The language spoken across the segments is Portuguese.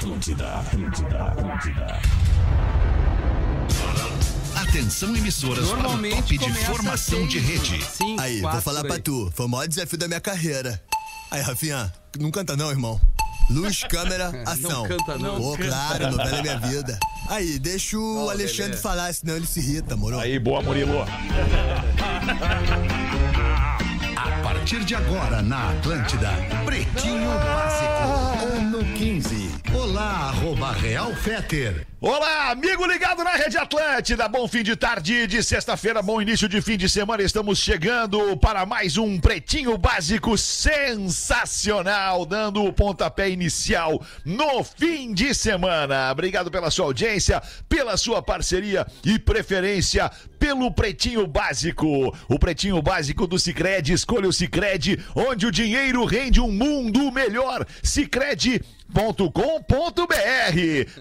Atlântida, Atlântida, Atlântida. Atenção emissoras para o Normalmente top de formação seis, de rede. cinco, Aí, vou quatro, falar por pra aí. tu. Foi o maior desafio da minha carreira. Aí, Rafinha, não canta não, irmão. Luz, câmera, ação. canta não. Pô, claro, novela é minha vida. Aí, deixa o Ó, Alexandre Lelê. falar, senão ele se irrita, moro? Aí, boa, Murilo. A partir de agora na Atlântida, Pretinho Básico, ano 15. Olá, arroba Real Feter. Olá, amigo ligado na Rede Atlântida. Bom fim de tarde de sexta-feira, bom início de fim de semana. Estamos chegando para mais um Pretinho Básico sensacional, dando o pontapé inicial no fim de semana. Obrigado pela sua audiência, pela sua parceria e preferência pelo Pretinho Básico. O Pretinho Básico do Cicred, escolha o Cicred, onde o dinheiro rende um mundo melhor. Cicred.com.br.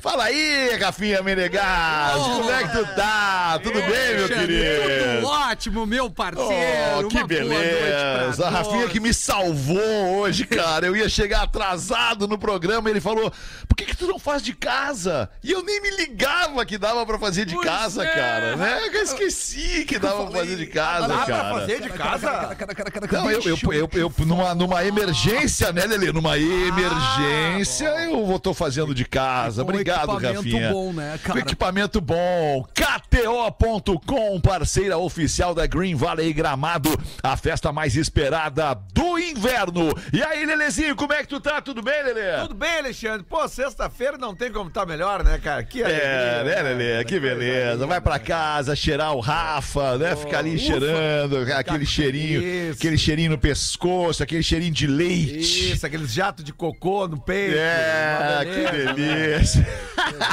Fala aí, Rafinha Menegas. Como é que tu tá? Tudo bem, meu querido? Tudo ótimo, meu parceiro. Oh, que Uma boa noite beleza! A Rafinha que me salvou hoje, cara. Eu ia chegar atrasado no programa e ele falou: por que, que tu não faz de casa? E eu nem me ligava que dava pra fazer de Pois casa, é. cara. Né? Eu esqueci que dava pra fazer de casa, Dá cara. pra fazer de casa? Não, eu, eu, eu, eu- numa, numa emergência, né, Lelê? Numa emergência, eu vou tô fazendo de casa. Obrigado, Rafinha. bom, né, Com cara? equipamento bom. KTO.com, parceira oficial da Green Valley Gramado, a festa mais esperada do inverno. E aí, Lelezinho, como é que tu tá? Tudo bem, Lelê? Tudo bem, Alexandre? Pô, sexta-feira não tem como estar melhor, né, cara? Que É, né, Lelê? Que beleza. Vai pra casa cheirar o Rafa, né? Ficar ali cheirando, aquele cheirinho, Isso. aquele cheirinho no pescoço, aquele cheirinho de leite. Isso, aqueles jatos de cocô no peito. É, uma que beleza. delícia.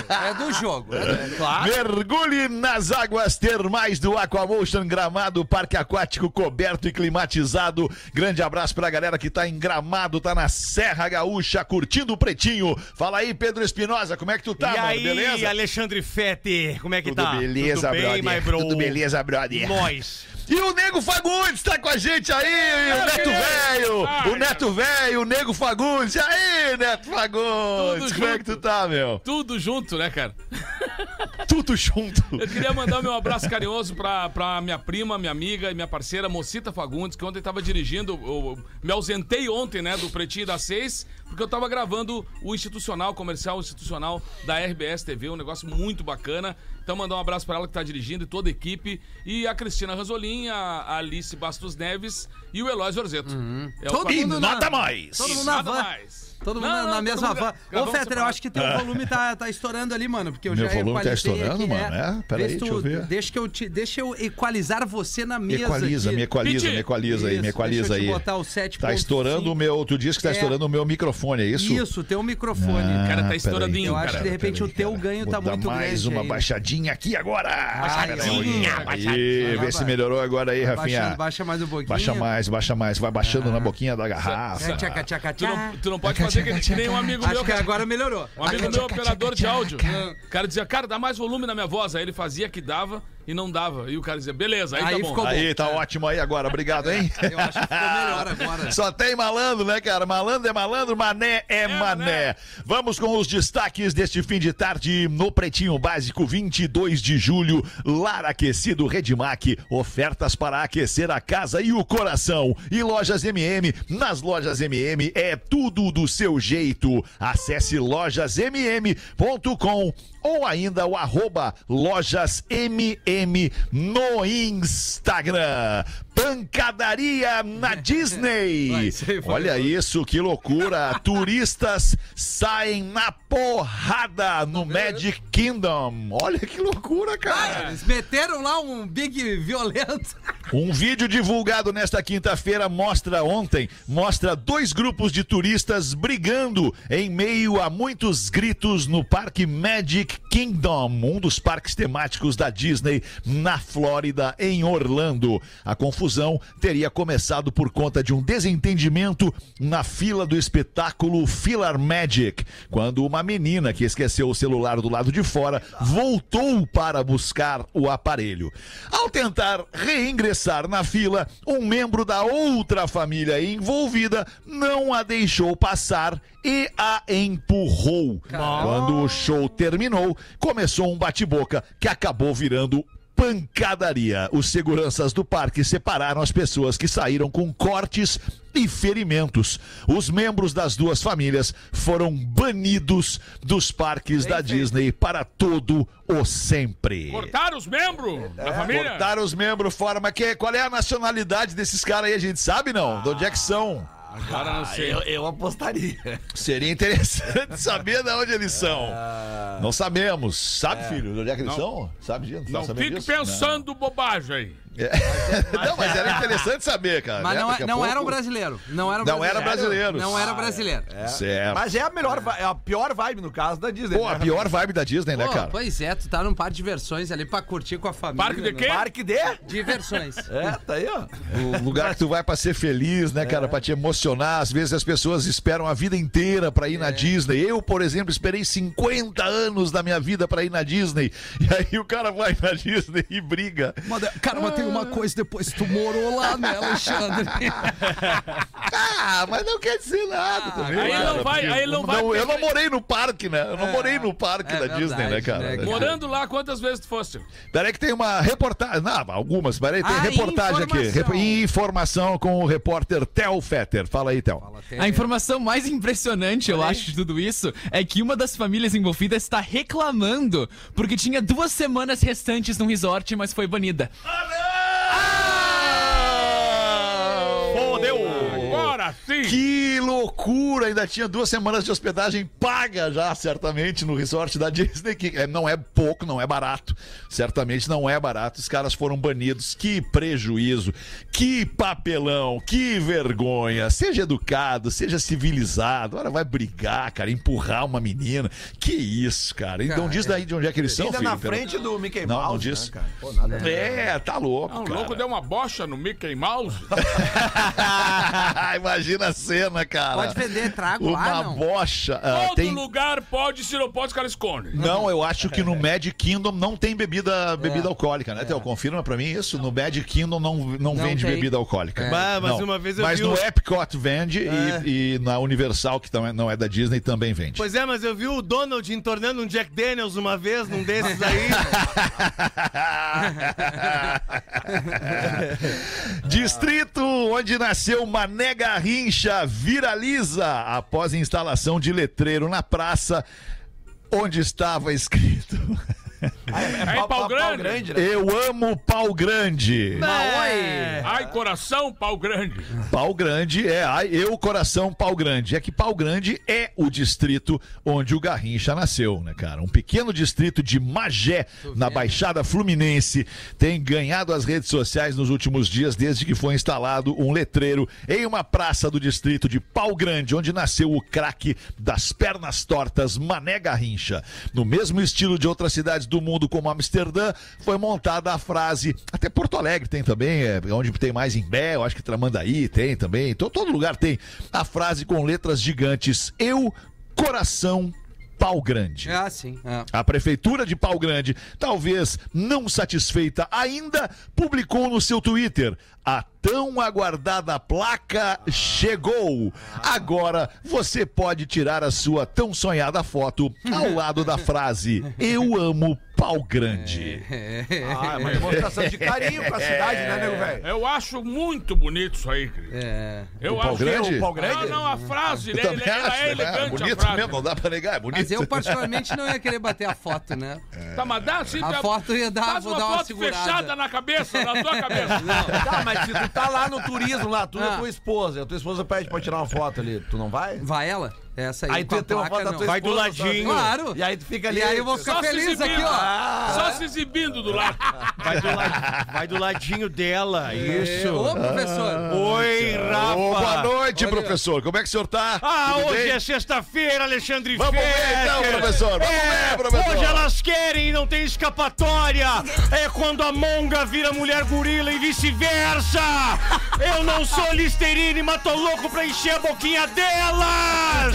É do jogo. É, Claro. Mergulhe nas águas termais do Aquamotion Gramado, parque aquático coberto e climatizado. Grande abraço pra galera que tá em Gramado, tá na Serra Gaúcha, curtindo o Pretinho. Fala aí, Pedro Espinosa, como é que tu tá, e mano? aí, Beleza? Alexandre Fete, como é que Tudo tá? beleza, Tudo bem, brother? my bro? Tudo beleza, brother? Nós. E o Nego Fagundes tá com a gente aí, o Neto Velho, o Neto Velho, o Nego Fagundes. E aí, Neto Fagundes, Tudo como é junto. que tu tá, meu? Tudo junto, né, cara? Tudo junto. Eu queria mandar meu abraço carinhoso pra, pra minha prima, minha amiga e minha parceira Mocita Fagundes, que ontem tava dirigindo. Eu me ausentei ontem, né, do Pretinho das Seis, porque eu tava gravando o institucional, comercial institucional da RBS TV, um negócio muito bacana. Então, mandar um abraço pra ela que tá dirigindo e toda a equipe. E a Cristina Ranzolin, a Alice Bastos Neves e o Eloy Orzeto. É o Todo E mundo na- nada mais. Todo E mundo na nada van. mais. Todo mundo Não, na, não, na todo mesma van. gra- Ô, Fetter, eu acho que teu volume tá, tá estourando ali, mano. Porque eu Meu já volume tá estourando, aqui, mano, é? Pera Vê aí, se deixa eu ver. Deixa, que eu te, deixa eu equalizar você na Me mesa. equaliza, aqui. me equaliza, me equaliza aí, me Isso, equaliza deixa eu aí. te botar o 7.5. Tá estourando o meu. Tu disse que tá É. estourando o meu microfone, é isso? Isso, teu microfone. Ah, cara tá peraí. estouradinho, Eu acho cara. que de repente Peraí, o teu cara. ganho Vou tá dar muito mais grande uma aí. baixadinha aqui agora. Baixadinha, Aí, vê se melhorou agora aí, Rafinha. Baixa, mais um pouquinho. Baixa mais, baixa mais. Vai baixando na boquinha da garrafa. É, tu não pode fazer que, que nem um amigo meu. Acho que agora melhorou. Um amigo meu, operador de áudio. O cara dizia, cara, dá mais volume na minha voz. Aí ele fazia que dava e não dava. E o cara dizia, beleza, aí, Aí tá bom. ficou bom. Aí, tá ótimo aí agora. Obrigado, hein? Eu acho que ficou melhor agora. Só tem malandro, né, cara? Malandro é malandro, mané é mané. Vamos com os destaques deste fim de tarde no Pretinho Básico, 22 de julho. Lar Aquecido Redmac. Ofertas para aquecer a casa e o coração. E lojas MM. Nas lojas MM é tudo do seu jeito. Acesse lojasmm.com ou ainda o arroba lojasmm no Instagram. Pancadaria na Disney. Olha isso, que loucura. Turistas saem na porrada no Magic Kingdom. Olha que loucura, cara. Eles meteram lá um big violento. Um vídeo divulgado nesta quinta-feira mostra ontem, mostra dois grupos de turistas brigando em meio a muitos gritos no Parque Magic Kingdom, um dos parques temáticos da Disney na Flórida, em Orlando. A confusão confusão teria começado por conta de um desentendimento na fila do espetáculo Filar Magic, quando uma menina que esqueceu o celular do lado de fora voltou para buscar o aparelho. Ao tentar reingressar na fila, um membro da outra família envolvida não a deixou passar e a empurrou. Quando o show terminou, começou um bate-boca que acabou virando pancadaria. Os seguranças do parque separaram as pessoas que saíram com cortes e ferimentos. Os membros das duas famílias foram banidos dos parques da Disney para todo o sempre. Cortaram os membros da família? Cortaram os membros fora, mas que, qual é a nacionalidade desses caras aí? A gente sabe não? De onde é que são? Agora não sei. Eu, eu apostaria. Seria interessante saber de onde eles são. Não sabemos. Sabe, filho, de onde é que eles Não. são? Sabe disso? Não sabe fique disso? pensando bobagem aí. Não. Não, mas era interessante saber, cara. Mas né? não, é- a não pouco- era um brasileiro. Não era Não era brasileiro. Não era brasileiro. Certo. Mas é a melhor, é a pior vibe no caso da Disney. Pô, a né? pior vibe da Disney, né, Pô, cara? pois é, tu tá num parque de diversões ali pra curtir com a família. Parque de né? quê? Parque de? Diversões. É, tá aí, ó. O lugar que tu vai pra ser feliz, né, cara? Pra te emocionar. Às vezes as pessoas esperam a vida inteira pra ir na Disney. Eu, por exemplo, esperei 50 anos da minha vida pra ir na Disney. E aí o cara vai na Disney e briga. Cara, mas tem uma coisa depois, tu morou lá, né, Alexandre? Ah, mas não quer dizer nada também. aí cara, não vai- aí não vai Eu não morei no parque, né? Eu não morei no parque é da Disney, verdade, né, cara? né? Morando lá, quantas vezes tu fosse? Peraí que tem uma reportagem. Não, algumas. Peraí, tem Ah, reportagem aqui. informação. Rep- Informação com o repórter Theo Fetter. Fala aí, Theo. A informação mais impressionante, eu acho, de tudo isso é que uma das famílias envolvidas está reclamando porque tinha duas semanas restantes no resort, mas foi banida. Fodeu! Agora sim! Que loucura! Ainda tinha duas semanas de hospedagem paga já, certamente, no resort da Disney, que é, não é pouco, não é barato. Certamente não é barato. Os caras foram banidos. Que prejuízo, que papelão, que vergonha. Seja educado, seja civilizado. Agora vai brigar, cara, empurrar uma menina. Que isso, cara. E não diz daí de onde é que eles são, Ainda filho? na frente do Mickey Não, Mouse. não diz. Né, cara? Pô. É, tá louco, Ah, o cara. louco deu uma bocha no Mickey Mouse. Imagina a cena, cara. Pode vender trago Uma lá, não? bocha. ah, Todo tem... lugar pode, se não pode, os caras escondem. Não, eu acho que no Mad Kingdom não tem bebida, bebida alcoólica, né, Theo? Confirma pra mim isso. No Mad Kingdom não, não, vende tem. bebida alcoólica. É. Bah, mas Não. uma vez eu Mas vi no o- Epcot vende e, e na Universal, que também não é da Disney, também vende. Pois é, mas eu vi o Donald entornando um Jack Daniels uma vez, num desses aí. Distrito onde nasceu Mané Garrincha viraliza após instalação de letreiro na praça onde estava escrito É em pau grande. né? Eu amo pau grande. É. Ai, coração, pau grande. Pau Grande é, ai, eu coração Pau Grande. É que Pau Grande é o distrito onde o Garrincha nasceu, né, cara? Um pequeno distrito de Magé, na Baixada Fluminense, tem ganhado as redes sociais nos últimos dias, desde que foi instalado um letreiro em uma praça do distrito de Pau Grande, onde nasceu o craque das pernas tortas Mané Garrincha. No mesmo estilo de outras cidades do mundo, como Amsterdã, foi montada a frase, até Porto Alegre tem também, é onde tem mais em Bé, eu acho que Tramandaí tem também, to- todo lugar tem a frase com letras gigantes, eu, coração, pau grande. Ah, sim. é. A prefeitura de Pau Grande, talvez não satisfeita ainda, publicou no seu Twitter: a tão aguardada placa chegou. Agora você pode tirar a sua tão sonhada foto ao lado da frase: Eu amo Pau Grande. Ah, é uma demonstração de carinho com a cidade, né, nego velho? Eu acho muito bonito isso aí, querido. É. Eu O pau acho. grande? O pau grande? Não, não, a frase, né? Ele- ela acho, é né? elegante a bonito frase. mesmo, não dá pra negar, é bonito. Mas eu, particularmente, não ia querer bater a foto, né? Tá, mas dá assim. A foto ia dar- Faz vou uma dar uma foto segurada. fechada na cabeça, na tua cabeça. Tá, mas se tu tá lá no turismo, lá, tu e Ah. a tua esposa, a tua esposa pede pra tirar uma foto ali, tu não vai? Vai ela? Essa aí, Aí tu tem uma foto da tua Vai do ladinho. Claro. E aí tu fica ali. E aí eu vou ficar feliz aqui, ó. Só se exibindo do lado. Vai do, lad- vai do ladinho dela, isso. Ô, professor. Oi, Rafa. Ô, boa noite, professor. Como é que o senhor tá? Ah, Tudo hoje bem? é sexta-feira, Alexandre Vamos ver então, professor. Vamos é, ver, professor. Hoje elas querem e não tem escapatória. É quando a monga vira mulher gorila e vice-versa. Eu não sou Listerine, mas tô louco pra encher a boquinha delas.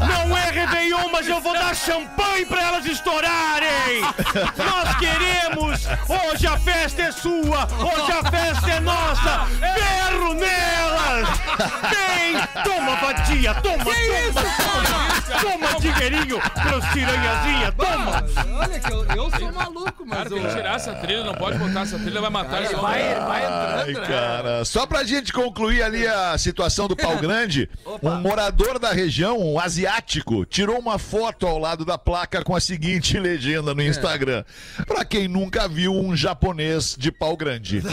Não é Réveillon, mas eu vou dar champanhe pra elas estourarem. Nós queremos. Hoje a festa é sua. Hoje a festa é nossa. Berro nelas. Vem. Toma, vadia. Toma, toma, toma. Toma, dinheirinho pros piranhazinha. Toma. Olha que eu, eu sou maluco, mas Cara, tem que tirar essa trilha, não pode botar essa trilha, vai matar esse Vai, homem. vai Ai, entrando, né? cara. Só pra gente concluir ali a situação do pau grande, um morador da região, um asiático, tirou uma foto ao lado da placa com a seguinte legenda no Instagram. Pra quem nunca viu um japonês de pau grande.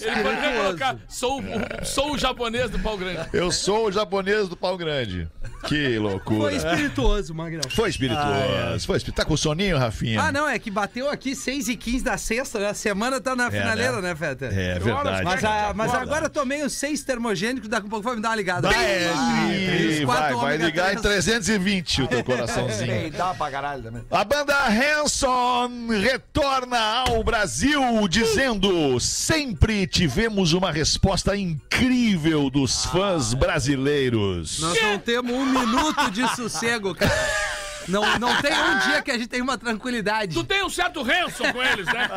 Ele poderia colocar, sou, o- sou o japonês do pau grande. Eu sou o japonês do pau grande. Que Foi loucura. espirituoso, Magrão. Foi espirituoso. Foi espirituoso. Tá com soninho, Rafinha? Ah, não, é que bateu aqui 6 e 15 da sexta, né? A semana tá na finaleira, né, Feta? É verdade. Mas, a- mas agora eu tomei os seis termogênicos, daqui a pouco vai me dar uma ligada. Vai, Vai, vai ligar em três. 320 o teu coraçãozinho. Dá pra caralho também. A banda Hanson retorna ao Brasil dizendo: sempre tivemos uma resposta incrível dos fãs brasileiros. Nós não temos um minuto de sossego, cara. Não, não tem um dia que a gente tem uma tranquilidade. Tu tem um certo ranço com eles, né?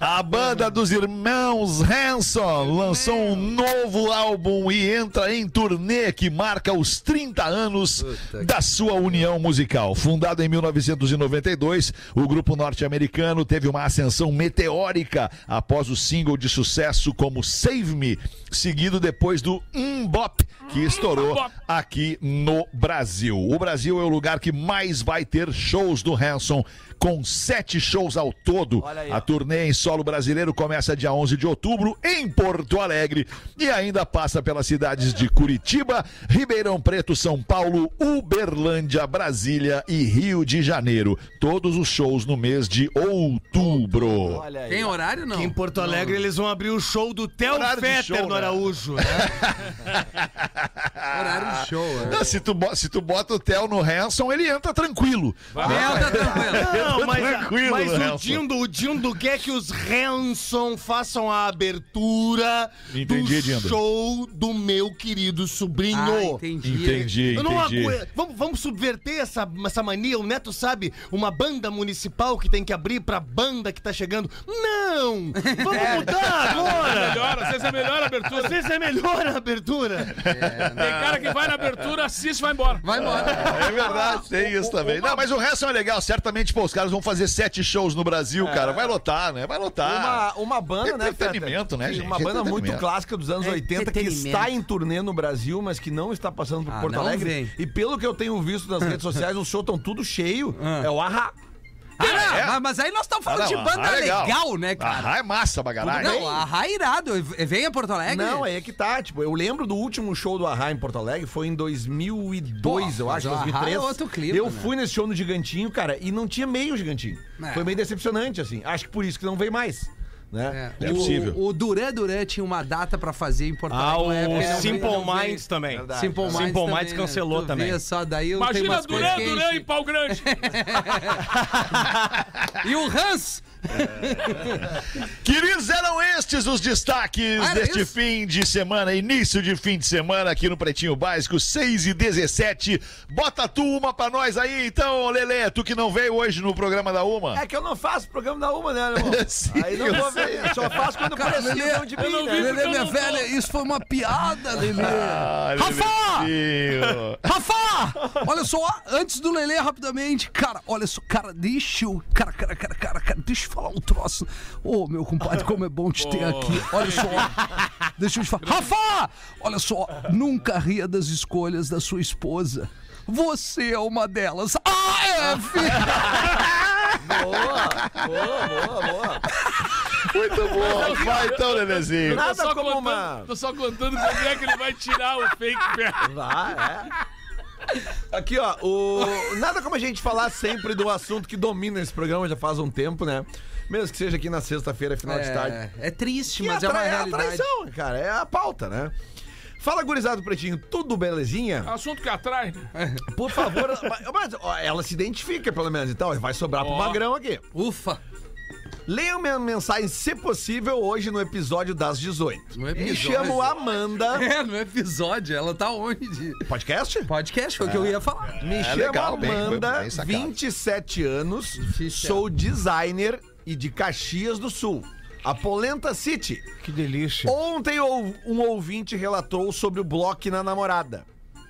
A banda dos irmãos Hanson lançou um novo álbum e entra em turnê que marca os 30 anos da sua união musical. Fundado em 1992, o grupo norte-americano teve uma ascensão meteórica após o single de sucesso como Save Me, seguido depois do Mbop, que estourou aqui no Brasil. O Brasil é o lugar que mais vai ter shows do Hanson, com sete shows ao todo. Olha aí, A turnê em solo brasileiro começa dia 11 de outubro em Porto Alegre e ainda passa pelas cidades de Curitiba, Ribeirão Preto, São Paulo, Uberlândia, Brasília e Rio de Janeiro. Todos os shows no mês de outubro. Olha aí. Tem horário, não? Aqui em Porto Alegre eles vão abrir o show do Theo Horário Fetter show, no né? Araújo. né? Horário de show, é. Ah, Se tu, se tu bota o Theo no Hanson, ele entra tranquilo. Mel tá tranquilo. Não, mas, Tranquilo, mas o Dindo, o Dindo quer que os Hanson façam a abertura Entendi, do Dindo. show do meu querido sobrinho. Ah, entendi. Entendi, Eu não entendi. aguento. Vamos, vamos subverter essa, essa mania. O Neto sabe, uma banda municipal que tem que abrir pra banda que tá chegando. Não! Vamos mudar agora! Melhor, às vezes é melhor a abertura. Às vezes é melhor a abertura. Tem cara que vai na abertura, assiste e vai embora. Vai embora. É verdade, tem isso também. Não, mas o Hanson é legal. Certamente, pô, os caras vão fazer sete shows no Brasil, cara. Vai lotar, né? Vai lotar. Uma, uma banda, né, Entretenimento, né, gente? Uma banda muito clássica dos anos 80 que Entretenimento. está em turnê no Brasil, mas que não está passando por Ah, Porto não Alegre. vem. E pelo que eu tenho visto nas redes sociais, os shows estão tudo cheio. É o Arra. Ah, é? mas- mas aí nós estamos falando Ah, de não, banda ah, legal. né, cara? Ah, é massa pra caralho. Não, a Rai irado. Vem a Porto Alegre? Não, aí é que tá. Tipo, eu lembro do último show do Arra em Porto Alegre, foi em 2002, Pô, eu acho, o Arra 2003. é outro clima, eu né? fui nesse show no Gigantinho, cara, e não tinha meio Gigantinho. É. Foi meio decepcionante, assim. Acho que por isso que não veio mais. Né? É, É o, possível. O Duran Duran tinha uma data pra fazer em Porto Ah, o época, Simple. Minds também. Verdade. Simple Minds, Simple também, Minds cancelou né? Também. vê só, daí eu tenho Imagina Duran, que Duran e pau grande. E o Hans? Queridos, eram estes os destaques Ah, deste isso? fim de semana, início de fim de semana aqui no Pretinho Básico, 6 e 17. Bota tu uma pra nós aí, então, Lelê, tu que não veio hoje no programa da Uma. É que eu não faço programa da uma, né, irmão? Sim, Aí não eu vou ver. eu Só faço quando Cara, Lelê, de eu não mim, né? eu minha não velha, tô. isso foi uma piada, Lelê. Ah, Rafa! Lelezinho. Rafa! Olha só, antes do Lelê, rapidamente, cara, olha só, cara, deixa eu. Cara, cara, cara, cara, cara, deixa eu falar um troço. Ô, meu compadre, como é bom te ter aqui. Olha só. Deixa eu te falar. Rafa! Olha só, nunca ria das escolhas da sua esposa. Você é uma delas. Ah, é, filho! Boa, boa, boa, boa. Muito bom. Vai então, Lelezinho. Tô Nada só, como contando, uma- tô só contando quando é que ele vai tirar o fake pé. Vai, é. Aqui, ó, o... nada como a gente falar sempre do assunto que domina esse programa já faz um tempo, né? Mesmo que seja aqui na sexta-feira, final de tarde. É, é triste, Que mas é, é uma tra- é a realidade. traição, cara, é a pauta, né? Fala, gurizado pretinho, tudo belezinha? Assunto que atrai, né? Por favor, mas, mas, ó, ela se identifica, pelo menos, então vai sobrar pro Ó. magrão aqui. Ufa! Leiam minha mensagem, se possível, hoje no episódio das 18. No Me episódio. chamo Amanda. É, no episódio, ela tá onde? Podcast? Podcast, foi o que eu ia falar. Me chamo legal, bem- Amanda, bem sacado. 27 anos, Difícil. sou designer e de Caxias do Sul. A Polenta City. Que delícia. Ontem um ouvinte relatou sobre o bloco na namorada.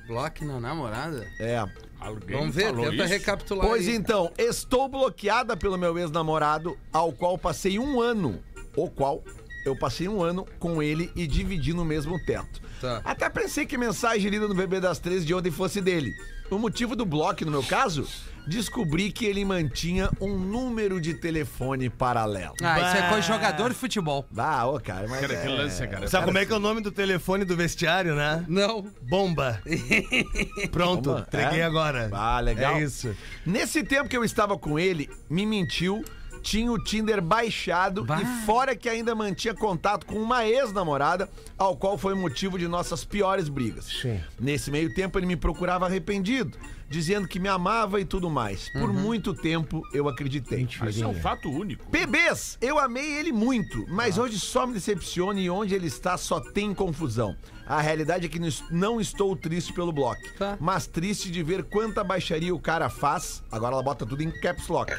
Bloque na namorada? É. Alguém Vamos ver, falou tenta isso? recapitular. Pois aí. então, estou bloqueada pelo meu ex-namorado, ao qual passei um ano, o qual eu passei um ano com ele e dividi no mesmo teto. Tá. Até pensei que mensagem lida no bebê das três de ontem fosse dele. O motivo do bloco, no meu caso, descobri que ele mantinha um número de telefone paralelo. Ah, isso é coisa de jogador de futebol. Ah, ô, cara, mas. Cara, é- que lance, cara. Sabe como é que é o nome do telefone do vestiário, né? Não. Bomba. Pronto, Bomba, entreguei é? agora. Ah, legal. É isso. Nesse tempo que eu estava com ele, me mentiu, tinha o Tinder baixado Bah. e fora que ainda mantinha contato com uma ex-namorada, ao qual foi motivo de nossas piores brigas. Sim. Nesse meio tempo ele me procurava arrependido, dizendo que me amava e tudo mais. Por muito tempo eu acreditei. Isso é um fato único. Bebês, eu amei ele muito, mas hoje só me decepciona e onde ele está só tem confusão. A realidade é que não estou triste pelo bloco, Tá. mas triste de ver quanta baixaria o cara faz. Agora ela bota tudo em caps lock.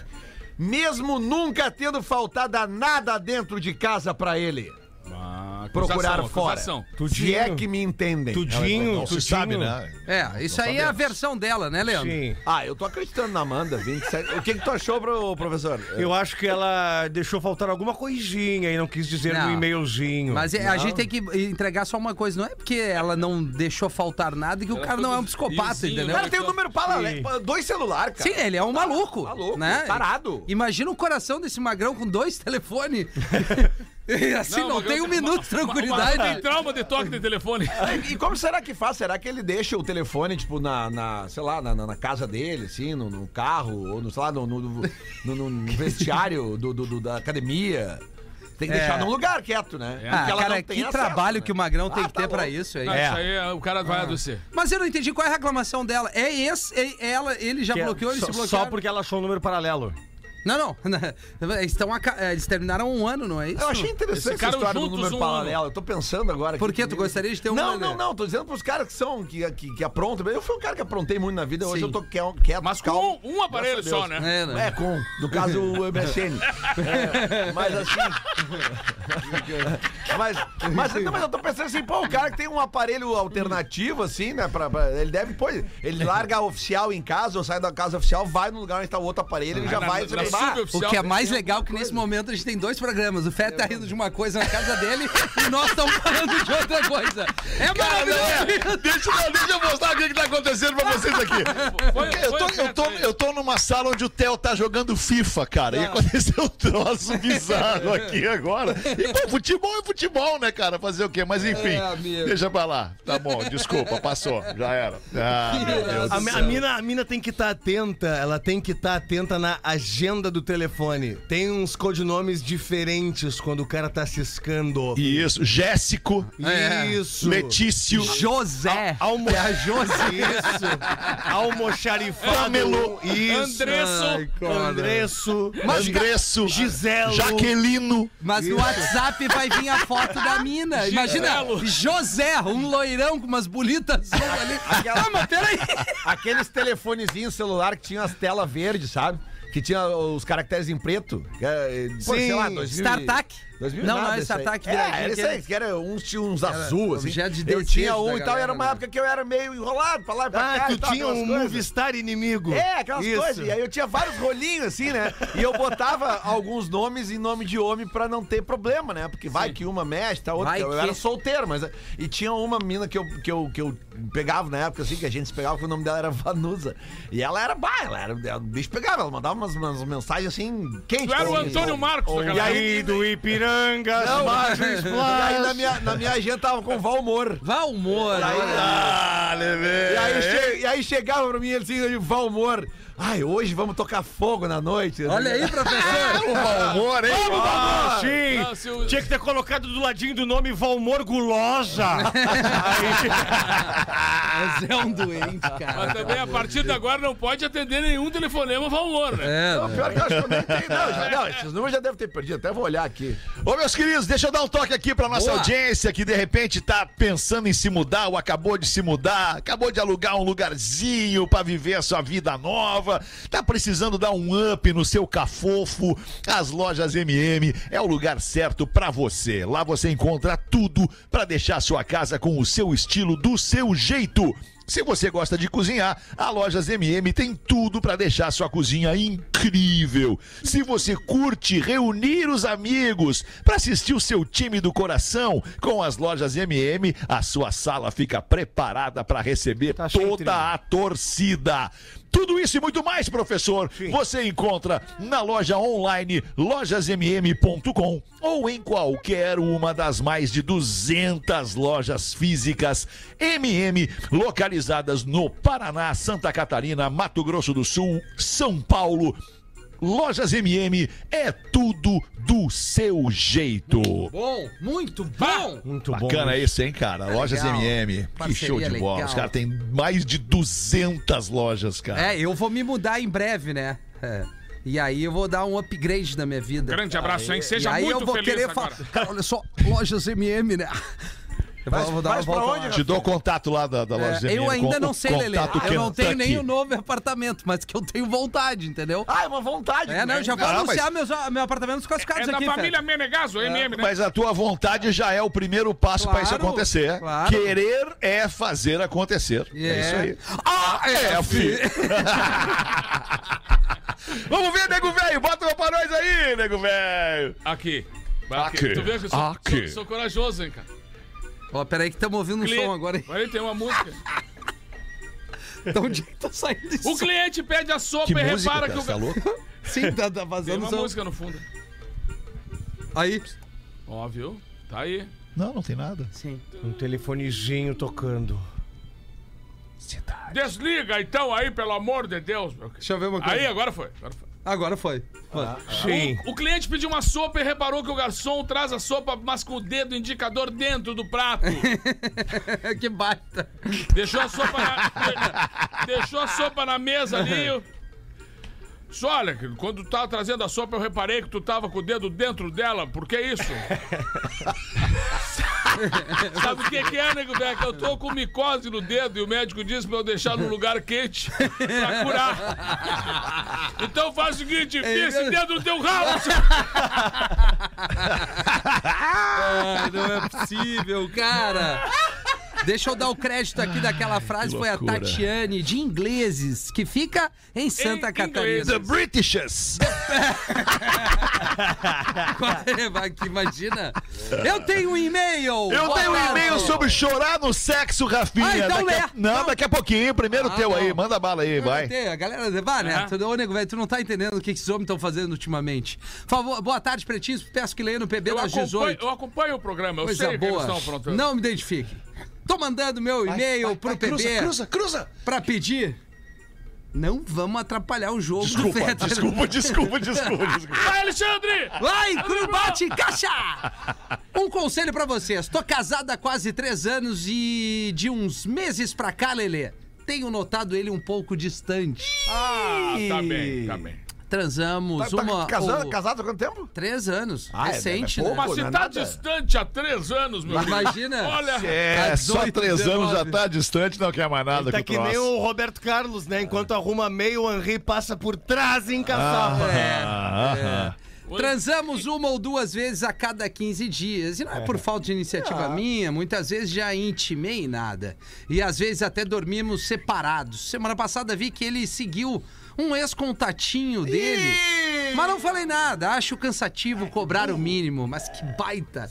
Mesmo nunca tendo faltado nada dentro de casa pra ele. Ah, Procurar acusação, fora. acusação. Se Tudinho. é que me entendem. Tudinho, Não se tudinho. sabe, né? É, isso aí é a versão dela, né, Leandro? Sim. Ah, eu tô acreditando na Amanda, 27. O que, que tu achou, pro- professor? Eu acho que ela deixou faltar alguma coisinha e não quis dizer Não. no e-mailzinho. Mas é- a gente tem que entregar só uma coisa, não é porque ela não deixou faltar nada que o Ela cara foi não é um psicopata, entendeu? O cara tem um número paralelo, dois celulares, cara. Sim, ele é um maluco. maluco, né? tarado. Imagina o coração desse magrão com dois telefones. assim, não, mas tem eu- um minuto de tranquilidade. mas Tem trauma de toque de telefone. E como será que faz? Será que ele deixa o telefone, tipo, na, na sei lá, na, na- na casa dele, assim, no, no carro, ou no, sei lá, no, no, no- no vestiário do, do- do- da academia? Tem que É. deixar num lugar quieto, né? Ah, Porque ela cara, não tem que acesso, trabalho né? que o magrão tem Ah, que ter tá pra louco. isso aí. Não, Isso aí é- o cara vai adoecer. Mas eu não entendi qual é a reclamação dela. É esse, é ela, ele já Que é bloqueou, ele só, se bloqueou. só porque ela achou um número paralelo. Não, não. Eles, estão eh, eles terminaram um ano, não é isso? Eu achei interessante essa história do número um paralelo. Eu tô pensando agora. Por que tu gostaria de ter um Não, não, não. Tô dizendo pros caras que são, que, que, que aprontam. Eu fui um cara que aprontei muito na vida. Hoje Sim. eu tô quieto, quieto Mas com calmo. um, um aparelho a só, né? É, né? É, com, no caso, o MSN. É, mas assim. mas, mas, não, mas eu tô pensando assim, pô, o cara que tem um aparelho alternativo, assim, né? Pra, pra- ele deve, pô, ele larga a oficial em casa, ou sai da casa oficial, vai no lugar onde tá o outro aparelho, ele já Na- vai. na O que é mais legal é que nesse momento a gente tem dois programas. O Fé tá rindo de uma coisa na casa dele e nós estamos falando de outra coisa. É é. maravilhoso. Deixa, eu- deixa eu mostrar o que, que tá acontecendo pra vocês aqui. Foi- Eu tô, foi eu, tô, eu tô numa sala onde o Theo tá jogando FIFA, cara. E aconteceu um troço bizarro aqui agora. E, pô, futebol é futebol, né, cara? Fazer o quê? Mas enfim, É, deixa pra lá. Tá bom, desculpa, passou. Já era. Ah, meu Deus A, a mina, a mina tem que estar atenta, ela tem que estar atenta na agenda do telefone. Tem uns codinomes diferentes quando o cara tá ciscando. Isso, Jéssico, É. Isso. Letício, José. Almo... É a Josi. Isso. Almoxarifado. Pamelo. Isso. Andresso. Ai. Andresso. Andresso, Giselo. Jaquelino. Mas no WhatsApp vai vir a foto da mina. Imagina, Giselo. José, um loirão com umas bolitas ali. Ah, mas peraí. Aqueles telefonezinhos celular que tinham as telas verdes, sabe? Que tinha os caracteres em preto. Que era, pô, sei Sim. lá, 2000 e- StarTac. 2000 Não, nada não é aí. StarTac, É, viradinho, era isso aquele- aí, que era uns, tinha uns azul, assim. objeto de eu tinha um e tal, galera, era uma né? época que eu era meio enrolado pra lá e pra cá. Ah, e tu tal, tinha um coisas. Movistar inimigo. É, aquelas Isso. coisas. E aí eu tinha vários rolinhos, assim, né? E eu botava alguns nomes em nome de homem pra não ter problema, né? Porque vai que uma mexe, tá outra. Vai Eu que- era solteiro, mas. E tinha uma mina que eu, que, eu, que eu pegava na época, assim, que a gente se pegava, que o nome dela era Vanusa. E ela era, bah, ela era. O bicho pegava, ela mandava umas, umas mensagens assim, quentes. Tu era o. Antônio Marcos E aí, do Ipiranga. Pitangas, Não, Margens E aí na minha, na minha agenda tava com Valmor. Valmor, olha. Ah, E aí, che- e aí chegava pra mim assim, Valmor. Ai, hoje vamos tocar fogo na noite. Olha aí, professor. O Valmor, hein? Ah, sim! Não, se o- Tinha que ter colocado do ladinho do nome Valmor Gulosa. Mas é um doente, Mas cara. também, a partir de agora, não pode atender nenhum telefonema Valmor, né? É, Não, pior que eu acho que eu nem tenho. Não, já, não, esses números já devem ter perdido. Até vou olhar aqui. Ô, meus queridos, deixa eu dar um toque aqui pra nossa Boa. audiência que de repente tá pensando em se mudar ou acabou de se mudar, acabou de alugar um lugarzinho pra viver a sua vida nova, tá precisando dar um up no seu cafofo. As lojas MM é o lugar certo pra você. Lá você encontra tudo pra deixar a sua casa com o seu estilo, do seu jeito. Se você gosta de cozinhar, a Lojas MM tem tudo para deixar sua cozinha incrível. Se você curte reunir os amigos para assistir o seu time do coração, com as Lojas MM, a sua sala fica preparada para receber toda a torcida. Tudo isso e muito mais, professor, você encontra na loja online lojasmm.com ou em qualquer uma das mais de 200 lojas físicas MM localizadas no Paraná, Santa Catarina, Mato Grosso do Sul, São Paulo. Lojas MM é tudo do seu jeito. Bom, muito bom. Muito Bacana esse, hein, cara? Lojas legal. MM. Que Parceria show de bola. legal. Os caras têm mais de 200 lojas, cara. É, eu vou me mudar em breve, né? É. E aí eu vou dar um upgrade na minha vida. Grande abraço, hein? E Seja aí muito eu vou feliz querer agora. falar. Cara, olha só, lojas MM, né? Eu vou, dar uma Mas volta onde, lá. Te dou o contato lá da, da É, loja eu ainda con- não sei, Lelê. contato Eu não tenho nem o novo apartamento, mas que eu tenho vontade, entendeu? Ah, é uma vontade. É, não, eu já vou Ah, anunciar meus, meu apartamento classificados É da aqui, família Fede. Menegaso, MM, né? Mas a tua vontade já é o primeiro passo Claro, pra isso acontecer. claro. Querer é fazer acontecer. É, isso aí. Ah, É, filho. Vamos ver, nego velho. Bota uma pra nós aí, nego velho. Aqui. Aqui. Tu vê que eu sou, Aqui. sou, sou corajoso, hein, cara. Ó, peraí que estamos ouvindo um Cliente- som agora. hein? Olha, tem uma música. De onde é que tá saindo esse O cliente pede a sopa Que e música, repara que o... Tá louco? Sim, tá, tá Tem vazando uma som. música no fundo. Aí. Ó, viu? Tá aí. Não, não tem nada. Sim. Um telefonezinho tocando. Desliga então aí, pelo amor de Deus. meu. Deixa eu ver uma coisa. Aí, agora foi. Agora foi. Agora foi. Foi. Sim. O cliente pediu uma sopa e reparou que o garçom traz a sopa, mas com o dedo indicador dentro do prato. que baita. Deixou a sopa na, de- deixou a sopa na mesa ali. Só olha, quando tu tava trazendo a sopa, eu reparei que tu tava com o dedo dentro dela. Por que isso? Sabe o que, que é, nego velho? Que eu tô com micose no dedo e o médico disse pra eu deixar num lugar quente pra curar. Então faz o seguinte, enfia esse dedo no teu seu- Ai, não é possível, cara. Deixa eu dar o crédito aqui daquela frase, foi a. Tatiane, de ingleses, que fica em Santa Em Catarina. The Britishes. Que imagina. Eu tenho um e-mail. Eu Boa tenho um e-mail sobre chorar no sexo, Rafinha. Ah, então Daqui a- lê. Não, Não. daqui a pouquinho. Primeiro Ah, teu aí. não. Manda bala aí, vai. A galera, vai, né? Tu, ô, nego, velho, tu não tá entendendo o que esses homens estão fazendo ultimamente. Por favor, boa tarde, pretinhos. Peço que leia no PB Eu das acompanho, 18. eu acompanho o programa, eu Coisa sei o que eles boa. estão aprontando. Não me identifique. Tô mandando meu e-mail pro PB Cruza, cruza. pra pedir. Não vamos atrapalhar o jogo do Desculpa, Fetter. desculpa, desculpa, desculpa, desculpa. Vai, Alexandre! Vai, Crubate Caixa! Um conselho pra vocês. Tô casada há quase três anos e de uns meses pra cá, Lelê, tenho notado ele um pouco distante. Ah, tá bem, tá bem. Transamos Tá, tá uma... casado, ou- casado há quanto tempo? Três anos. Ah, é- Recente, é pouco, né? Mas se é tá nada. distante há três anos, meu amigo. Imagina. Olha, É, Tá só 18, três anos já 19. tá distante, não quer mais nada Tá com que o nem o Roberto Carlos, né? Enquanto arruma meio, o Henri passa por trás e encaçava. Ah, ah, Transamos uma ou duas vezes a cada 15 dias. E não é por falta de iniciativa minha, muitas vezes já intimei nada. E às vezes até dormimos separados. Semana passada vi que ele seguiu um ex-contatinho dele Mas não falei nada. Acho cansativo cobrar o mínimo, mas que baita.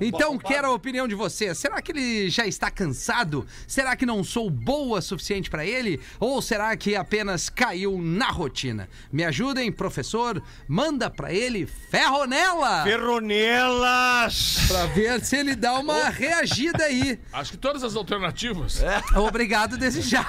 Então, quero a opinião de você. Será que ele já está cansado? Será que não sou boa o suficiente pra ele? Ou será que apenas caiu na rotina? Me ajudem, professor. Manda pra ele ferro nela. Ferronelas! Pra ver se ele dá uma reagida aí. Acho que todas as alternativas. Obrigado desde já.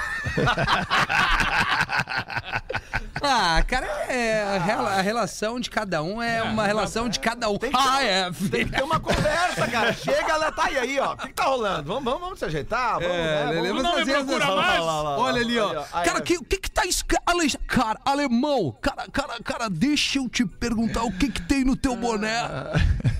ah, cara, é, a, rela- a relação de cada um é uma relação de cada um. Ah, é. Tem que ter uma conversa, cara. Chega, ela tá aí, aí, ó. O que, que tá rolando? Vamos, vamos, vamos se ajeitar? Vamos, né? Lelê, Vamos- não me procura mais. Lá, lá, lá, Olha ali, ó. Aí, Aí, Cara, o que, o que que tá escrito? Ale... Cara, alemão. Cara, cara, cara, deixa eu te perguntar o que que tem no teu boné.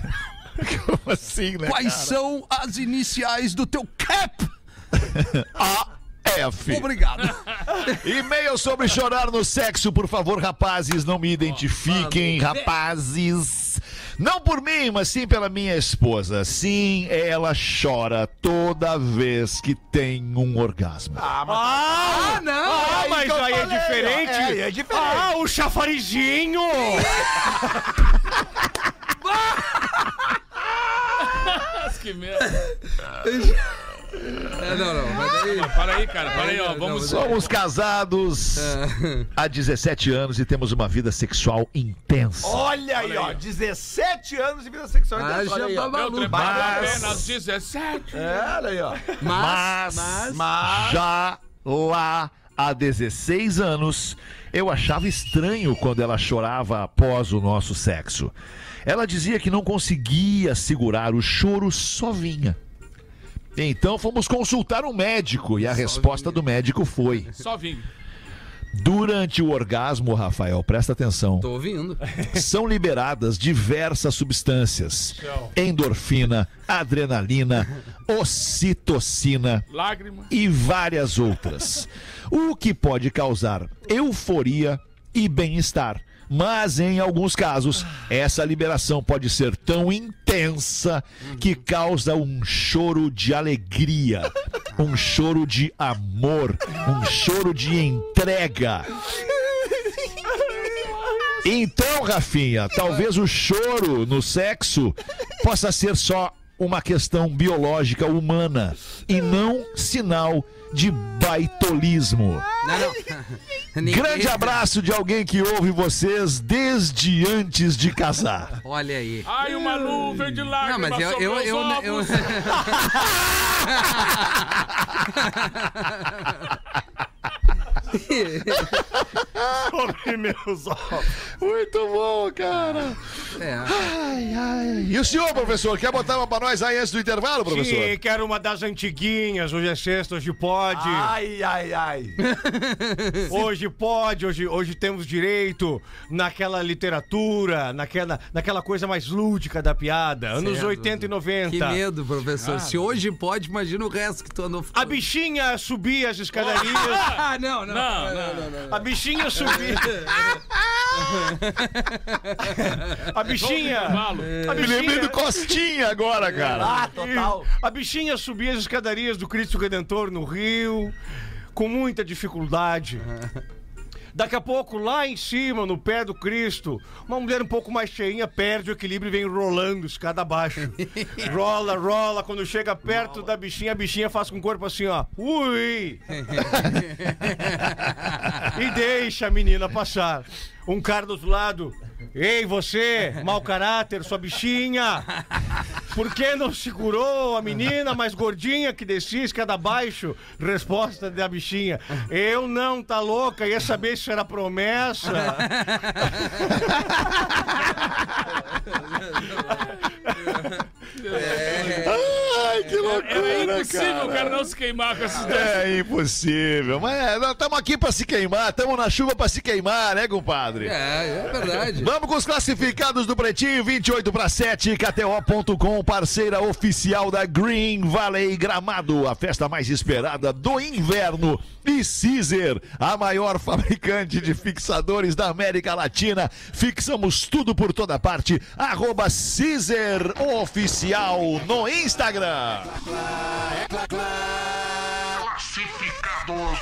Como assim, né? Quais são as iniciais do teu cap? F. Obrigado. E-mail sobre chorar no sexo, por favor, rapazes, não me identifiquem, rapazes. Não por mim, mas sim pela minha esposa. Sim, ela chora toda vez que tem um orgasmo. Ah, não. Ah, mas que eu aí é diferente. É, é diferente. Ah, o chafarizinho! que merda. É, não, não. Mas aí... Mas para aí, cara. Para aí, ó. Vamos. Somos casados há 17 anos e temos uma vida sexual intensa. Olha aí, ó. 17 anos de vida sexual. Ah, intensa, aí, já ó. tá maluco. Mas- apenas 17. É, olha aí, ó. Mas, Mas, já lá há 16 anos, eu achava estranho quando ela chorava após o nosso sexo. Ela dizia que não conseguia segurar o choro, só vinha. Então fomos consultar um médico e a resposta do médico foi: Só vim. durante o orgasmo, Rafael, presta atenção. Tô ouvindo. são liberadas diversas substâncias: endorfina, adrenalina, ocitocina Lágrima. e várias outras. O que pode causar euforia e bem-estar. Mas em alguns casos, essa liberação pode ser tão intensa que causa um choro de alegria, um choro de amor, um choro de entrega. Então, Rafinha, talvez o choro no sexo possa ser só uma questão biológica humana e não sinal de baitolismo. Não, não. Grande abraço de alguém que ouve vocês desde antes de casar. Olha aí. Ai, uma nuvem de Não, lágrimas mas eu. eu, eu, eu. Sobre meus ovos. Muito bom, cara. é. Ai, ai. E o senhor, professor, quer botar uma pra nós aí antes do intervalo, professor? Sim, quero uma das antiguinhas. Hoje é sexta, hoje pode. Ai, ai, ai. Hoje pode, hoje, hoje temos direito naquela literatura, naquela, naquela coisa mais lúdica da piada. Anos Certo. 80 e 90. Que medo, professor. Se hoje pode, imagina o resto que tu andou A bichinha subia as escadarias. Ah, não, não. Não, não. A bichinha subia. A bichinha. A Me lembrei bichinha. do Costinha agora, cara. Ah, total. A bichinha subia as escadarias do Cristo Redentor no Rio, com muita dificuldade. Daqui a pouco, lá em cima, no pé do Cristo, uma mulher um pouco mais cheinha perde o equilíbrio e vem rolando escada abaixo. rola, rola. Quando chega perto da bichinha, a bichinha faz com o corpo assim, ó. Ui! e deixa a menina passar. Um cara do outro lado. Ei, você, mau caráter, sua bichinha! Por que não segurou a menina mais gordinha que descia escada abaixo? Resposta da bichinha. Eu não, tá louca, ia saber se era promessa. Ai, que loucura, Era impossível cara. o cara não se queimar com esses dois. É impossível. Mas é, nós estamos aqui pra se queimar, estamos na chuva pra se queimar, né, compadre? É, é verdade. Vamos com os classificados do Pretinho, 28 para 7, KTO.com, parceira oficial da Green Valley Gramado, a festa mais esperada do inverno. E Caesar, a maior fabricante de fixadores da América Latina. Fixamos tudo por toda parte. Arroba Caesar Oficial no Instagram. Classificados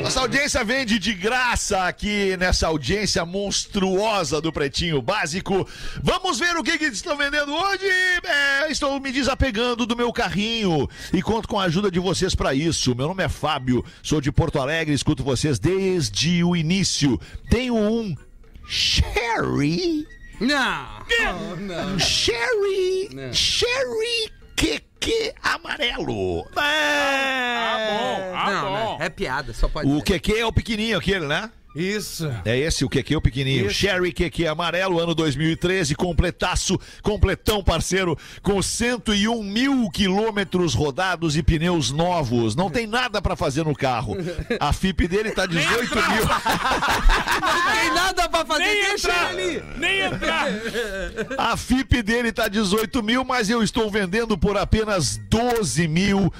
Nossa audiência vende de graça aqui nessa audiência monstruosa do Pretinho Básico. Vamos ver o que, que estão vendendo hoje. É, estou me desapegando do meu carrinho e conto com a ajuda de vocês para isso. Meu nome é Fábio, sou de Porto Alegre, escuto vocês desde o início. Tenho um Sherry. Não. Um Sherry. Sherry QQ amarelo. Ah, bom, ah, não, bom. não, é piada, só pode O. QQ é o pequenininho aquele, né? Isso. É esse o QQ, o pequenininho. Sherry QQ amarelo, ano 2013, completaço, completão parceiro, com 101 mil quilômetros rodados e pneus novos. Não tem nada pra fazer no carro. A FIP dele tá 18 mil. Não tem nada pra fazer, Nem deixa entrar! ele ali. Nem entrar! A FIP dele tá 18 mil, mas eu estou vendendo por apenas 12 mil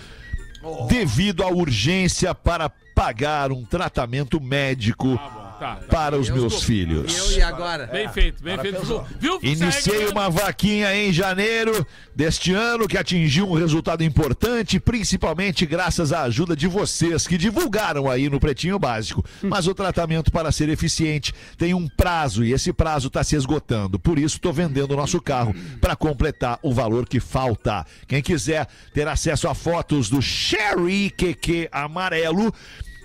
devido à urgência para pagar um tratamento médico Tá, tá. para os meus filhos. Eu e agora? Bem feito, bem feito. Viu? Iniciei uma vaquinha em janeiro deste ano que atingiu um resultado importante, principalmente graças à ajuda de vocês que divulgaram aí no Pretinho Básico. Mas o tratamento, para ser eficiente, tem um prazo e esse prazo está se esgotando. Por isso, estou vendendo o nosso carro para completar o valor que falta. Quem quiser ter acesso a fotos do Sherry QQ amarelo.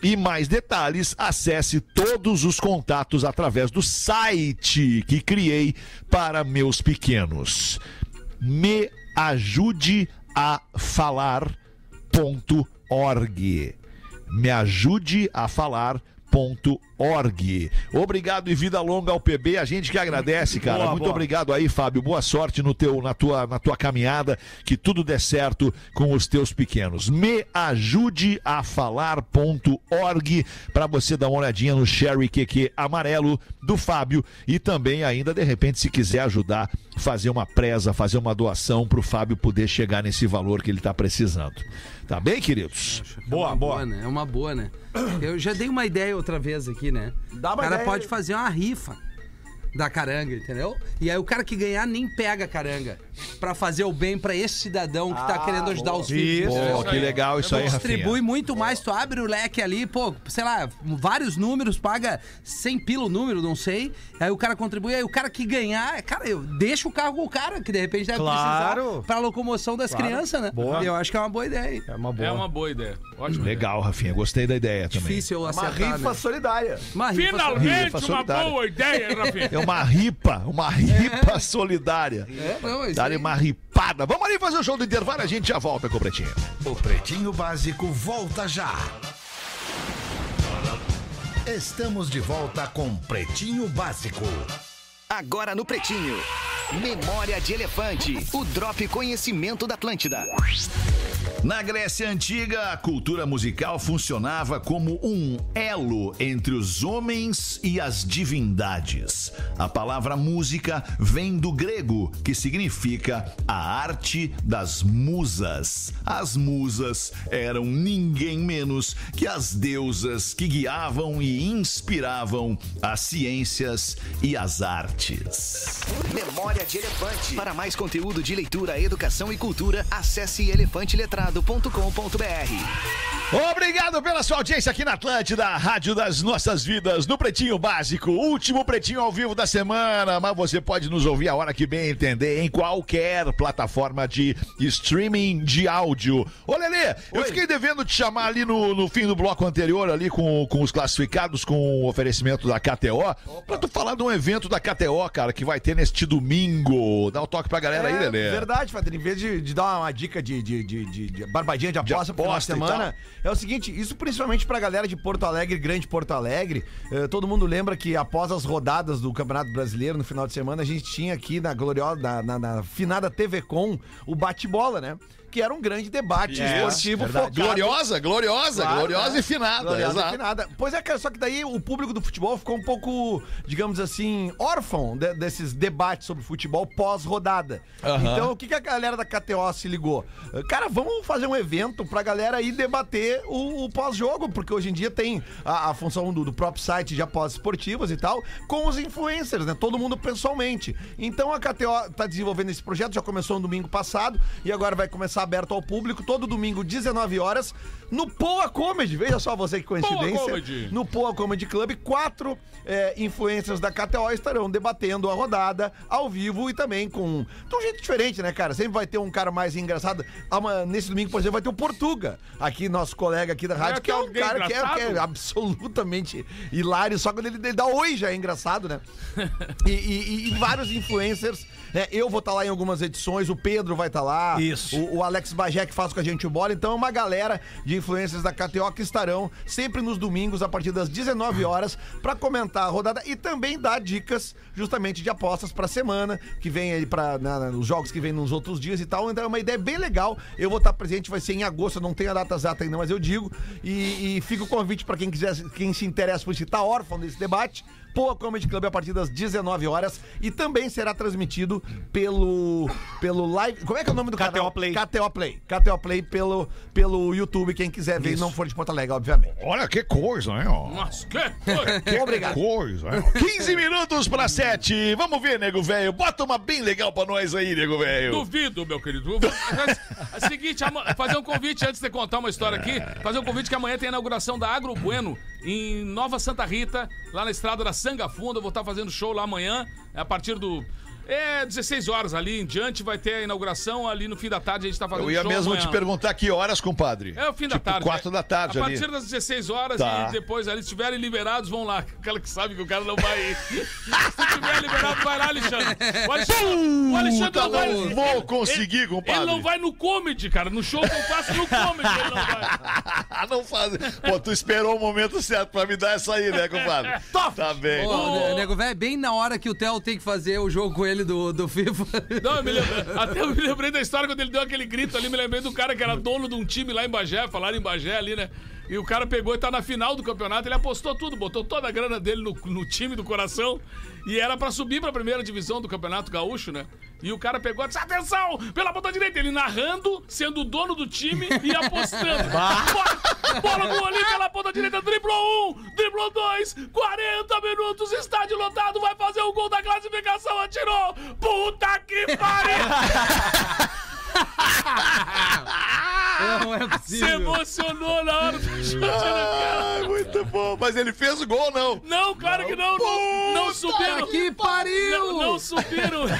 E mais detalhes, acesse todos os contatos através do site que criei para meus pequenos. Me ajude a falar.org. Me ajude a falar.org. Obrigado e vida longa ao PB, a gente que agradece, cara. Boa, Muito boa. obrigado aí, Fábio. Boa sorte no teu, na, tua, na tua caminhada, que tudo dê certo com os teus pequenos. Me ajude a falar.org para você dar uma olhadinha no Sherry QQ amarelo do Fábio e também ainda de repente se quiser ajudar fazer uma presa, fazer uma doação pro Fábio poder chegar nesse valor que ele tá precisando. Tá bem, queridos? Boa, É uma boa. né? É uma boa, né? Eu já dei uma ideia outra vez aqui, né? Dá o uma cara ideia pode fazer uma rifa da caranga, entendeu? E aí o cara que ganhar nem pega a caranga pra fazer o bem pra esse cidadão que tá Ah, querendo ajudar boa. os filhos. Isso? Pô, que legal isso aí, Distribui Rafinha. muito mais, tu abre o leque ali, pô, sei lá, vários números, paga 100 pila o número, não sei. Aí o cara contribui, aí o cara que ganhar, cara, eu deixo o carro com o cara, que de repente deve Claro. precisar pra locomoção das crianças, né? Boa. Eu acho que é uma boa ideia. É uma boa. É uma boa ideia. Ótimo. Legal, Rafinha. Gostei da ideia também. Difícil eu Uma acertar, rifa né? solidária. Uma rifa Finalmente Rifa uma solidária. boa ideia, Rafinha. É uma ripa, uma ripa solidária. É, não, isso Dá-lhe uma ripada. Vamos ali fazer o show do intervalo, a gente já volta com o Pretinho. O Pretinho Básico volta já. Estamos de volta com Pretinho Básico. Agora no Pretinho. Memória de Elefante. O Drop Conhecimento da Atlântida. Na Grécia Antiga, a cultura musical funcionava como um elo entre os homens e as divindades. A palavra música vem do grego, que significa a arte das musas. As musas eram ninguém menos que as deusas que guiavam e inspiravam as ciências e as artes. Memória de Elefante. Para mais conteúdo de leitura, educação e cultura, acesse elefanteletrado.com.br. Obrigado pela sua audiência aqui na Atlântida, a Rádio das Nossas Vidas, no Pretinho Básico, último Pretinho ao vivo da semana, mas você pode nos ouvir a hora que bem entender em qualquer plataforma de streaming de áudio. Ô Lelê, eu fiquei devendo te chamar ali no, no fim do bloco anterior, ali com, com os classificados, com o oferecimento da KTO, pra tu falar de um evento da KTO, cara, que vai ter neste domingo. Dá um toque pra galera aí, É Lelê. verdade, Fader. Em vez de, de dar uma dica de, de, de, de- de barbadinha de aposta pro final de aposta semana, é o seguinte: isso principalmente pra galera de Porto Alegre, Grande Porto Alegre. eh, todo mundo lembra que após as rodadas do Campeonato Brasileiro no final de semana, a gente tinha aqui na gloriosa, na, na, na finada TV Com, o bate-bola, né? Que era um grande debate esportivo focado. Gloriosa, gloriosa, Claro, gloriosa né? e finada. Gloriosa e exato. finada. Pois é, cara, só que daí o público do futebol ficou um pouco, digamos assim, órfão de- desses debates sobre futebol pós-rodada. Então, o que, que a galera da KTO se ligou? Cara, vamos fazer um evento pra galera ir debater o, o pós-jogo, porque hoje em dia tem a, a função do, do próprio site de apostas esportivas e tal, com os influencers, né? Todo mundo pessoalmente. Então a KTO tá desenvolvendo esse projeto, já começou no domingo passado e agora vai começar Aberto ao público, todo domingo, 19 horas, no Poa Comedy. Veja só você que coincidência. Comedy. No Poa Comedy Club, quatro é, influencers da KTO estarão debatendo a rodada ao vivo e também com de um jeito diferente, né, cara? Sempre vai ter um cara mais engraçado. Ah, mas Nesse domingo, por exemplo, vai ter o Portuga, aqui, nosso colega aqui da rádio, que é um cara que é, que é absolutamente hilário, só quando ele, ele dá oi já é engraçado, né? E, e- e vários influencers. Né? eu vou estar lá em algumas edições, o Pedro vai estar lá. Isso. O, o Alex Bagé que faz com a gente o bola. Então é uma galera de influencers da KTO que estarão sempre nos domingos, a partir das 19 horas, para comentar a rodada e também dar dicas justamente de apostas pra semana, que vem aí para os jogos que vem nos outros dias e tal. Então é uma ideia bem legal. Eu vou estar presente, vai ser em agosto, não tenho a data exata ainda, mas eu digo. E, e fica o convite para quem quiser, quem se interessa por estar órfão desse debate. Poa Comedy Club a partir das 19 horas e também será transmitido pelo pelo live. Como é que é o nome do KTO canal? Play. KTO Play. KTO Play pelo pelo YouTube, quem quiser ver e não for de Porto Alegre, obviamente. Olha que coisa, né? ó? Nossa, que coisa. Que Obrigado. coisa, né? 15 minutos para 7. Vamos ver, nego velho. Bota uma bem legal pra nós aí, nego velho. Duvido, meu querido. É o seguinte, fazer um convite antes de contar uma história aqui. Fazer um convite que amanhã tem a inauguração da Agro Bueno em Nova Santa Rita, lá na estrada da Sanga Funda. Eu vou estar fazendo show lá amanhã, a partir do. É, 16 horas ali em diante vai ter a inauguração. Ali no fim da tarde a gente tá fazendo Eu ia show mesmo amanhã. te perguntar que horas, compadre. É o fim da Tipo, tarde. quatro é. da tarde A ali. partir das 16 horas Tá. e depois ali, se estiverem liberados, vão lá. Aquela que sabe que o cara não vai ir. se tiver liberado, vai lá, Alexandre. O Alexandre, o Alexandre não vai. não vou conseguir, ele, compadre. Ele não vai no comedy, cara. No show que eu faço no comedy, ele não vai. não faz. Pô, tu esperou o momento certo pra me dar essa aí, né, compadre? Tá bem. Ô, nego velho, bem na hora que o Theo tem que fazer o jogo com ele do, do FIFA. Não, eu me lembrei, até eu me lembrei da história quando ele deu aquele grito ali. Me lembrei do cara que era dono de um time lá em Bagé, falaram em Bagé ali, né? E o cara pegou e tá na final do campeonato, ele apostou tudo, botou toda a grana dele no, no time do coração. E era pra subir pra primeira divisão do Campeonato Gaúcho, né? E o cara pegou e disse: Atenção! Pela ponta direita, ele narrando, sendo o dono do time e apostando. bola, bola no ali pela ponta direita, driblou um, driblou dois, 40 minutos, estádio lotado, vai fazer o gol da classificação, atirou! Puta que pariu! Não é Se possível. emocionou na hora do chute. Ai, muito bom. Mas ele fez o gol não? Não, claro que não, não, não subiram. que pariu! Não, não subiram.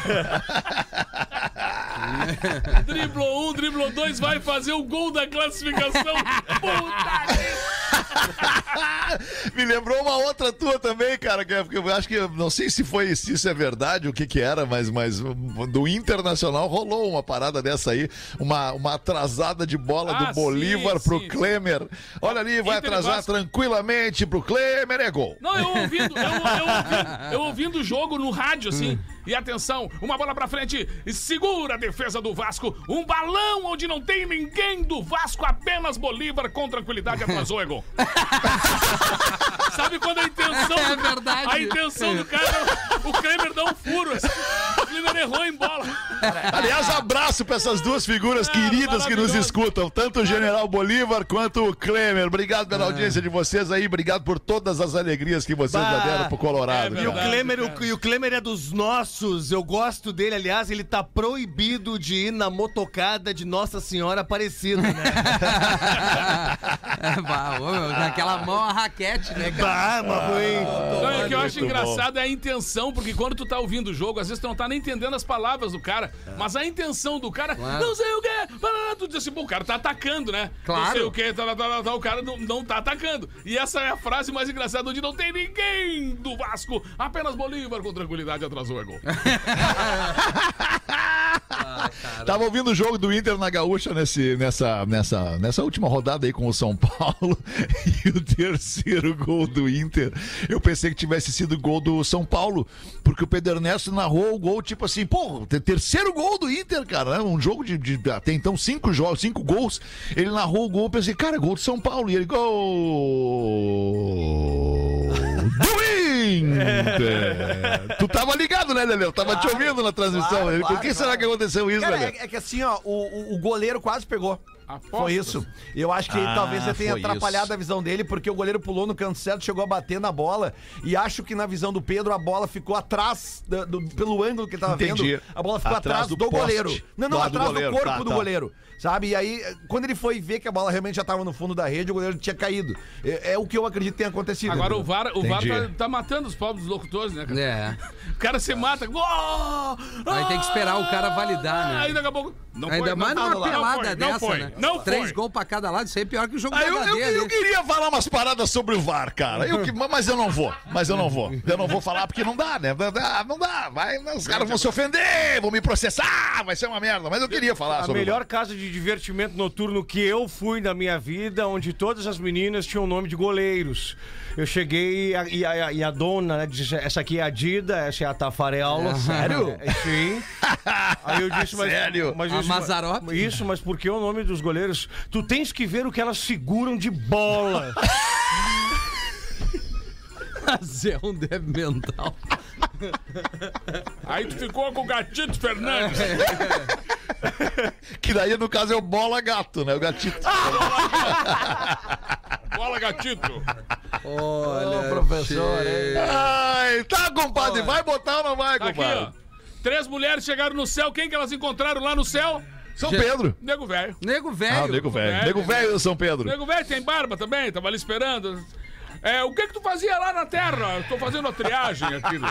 driblou um, driblou dois, vai fazer o gol da classificação. Puta que... Me lembrou uma outra tua também, cara, que que eu acho que não sei se foi se isso é verdade, o que que era, mas mas do Internacional rolou uma parada dessa aí, uma, uma atrasada de bola Ah, do Bolívar sim, pro sim, Klemer. Olha ali, vai Inter atrasar tranquilamente pro Klemer, é gol. Não, eu ouvindo, eu, eu ouvindo, eu ouvindo o jogo no rádio, assim. E atenção, uma bola pra frente, segura a defesa do Vasco. Um balão onde não tem ninguém do Vasco, apenas Bolívar com tranquilidade atrasou, gol. Sabe quando a intenção. É verdade. A intenção do cara, o Kramer dá um furo. Assim, o Kramer errou em bola. Aliás, abraço pra essas duas figuras Ah, queridas que nos escutam, tanto o General Bolívar quanto o Klemer. Obrigado pela audiência de vocês aí, obrigado por todas as alegrias que vocês já Bah. deram pro Colorado. É E o. Klemer, o, e o Klemer é dos nossos. Eu gosto dele, aliás, ele tá proibido de ir na motocada de Nossa Senhora Aparecida, né? Bah, ô, naquela mão a raquete, né, cara? Bah, mas ruim. Não, e o que eu acho Muito engraçado é a intenção, porque quando tu tá ouvindo o jogo, às vezes tu não tá nem entendendo as palavras do cara, mas a intenção do cara, Claro. não sei o quê, parará, tu diz assim, pô, o cara tá atacando, né? Não Claro. sei o quê, tá, tá, tá, tá, o cara não, não tá atacando. E essa é a frase mais engraçada, onde não tem ninguém do Vasco, apenas Bolívar com tranquilidade atrasou é gol. Tava ouvindo o jogo do Inter na Gaúcha nesse, nessa, nessa, nessa última rodada aí com o São Paulo e o terceiro gol do Inter. Eu pensei que tivesse sido gol do São Paulo, porque o Pedro Ernesto narrou o gol tipo assim, pô, te- terceiro gol do Inter, cara, né? um jogo de, de até então cinco jogos, cinco gols. Ele narrou o gol, eu pensei, cara, gol do São Paulo e ele gol Inter. Tu tava ligado, né, Leleu? Tava te ouvindo na transmissão. claro, Por claro, que será claro. que aconteceu isso, Cara, Leleu? é, é que assim, ó, o, o- goleiro quase pegou. Apostas. Foi isso. Eu acho que Ah, talvez você tenha atrapalhado isso. a visão dele, porque o goleiro pulou no canto certo, chegou a bater na bola. E acho que na visão do Pedro, a bola ficou atrás, da- do- pelo ângulo que ele tava Entendi. vendo. A bola ficou Atrás atrás, do do, goleiro. Não, não, Do do atrás do, goleiro. corpo Tá, do tá. Sabe? E aí, quando ele foi ver que a bola realmente já tava no fundo da rede, o goleiro tinha caído. É, é o que eu acredito que tenha acontecido. Agora o entendeu? VAR, o VAR tá, tá matando os pobres locutores, né, cara? É. O cara se mata. Gol! Aí tem que esperar o cara validar, né? Aí daqui a pouco. Não Ainda foi, mais não, numa pelada foi, dessa, não foi, né? Não Três foi. gols pra cada lado, isso aí é pior que o jogo Ah, da eu, HD eu- eu queria falar umas paradas sobre o VAR, cara. Eu que- mas eu não vou. Mas eu não vou. Eu não vou falar porque não dá, né? Não dá, não dá. Vai, os caras vão se ofender, vão me processar, vai ser uma merda. Mas eu queria falar A sobre melhor o casa de divertimento noturno que eu fui na minha vida, onde todas as meninas tinham nome de goleiros. Eu cheguei e a, e a- e a dona né, disse: essa aqui é a Dida, essa é a Tafarela. sério? É, sim. Aí eu disse, mas. Sério? Mas A isso? Isso, mas por que o nome dos goleiros? Tu tens que ver o que elas seguram de bola. Zé é um débil mental. Aí tu ficou com o Gatito Fernandes. Que daí, no caso, é o bola gato, né? O gatito. Bola, Gatito. Olha, Ô, professor, hein? Ai, tá, compadre. Vai botar ou não vai, Tá aqui, ó. compadre? Três mulheres chegaram no céu. Quem que elas encontraram lá no céu? São Pedro. Nego velho. Nego Ah, velho. o nego velho. Nego velho São Pedro. Nego velho tem barba também, tava ali esperando. É, o que que tu fazia lá na Terra? Eu tô fazendo a triagem aqui.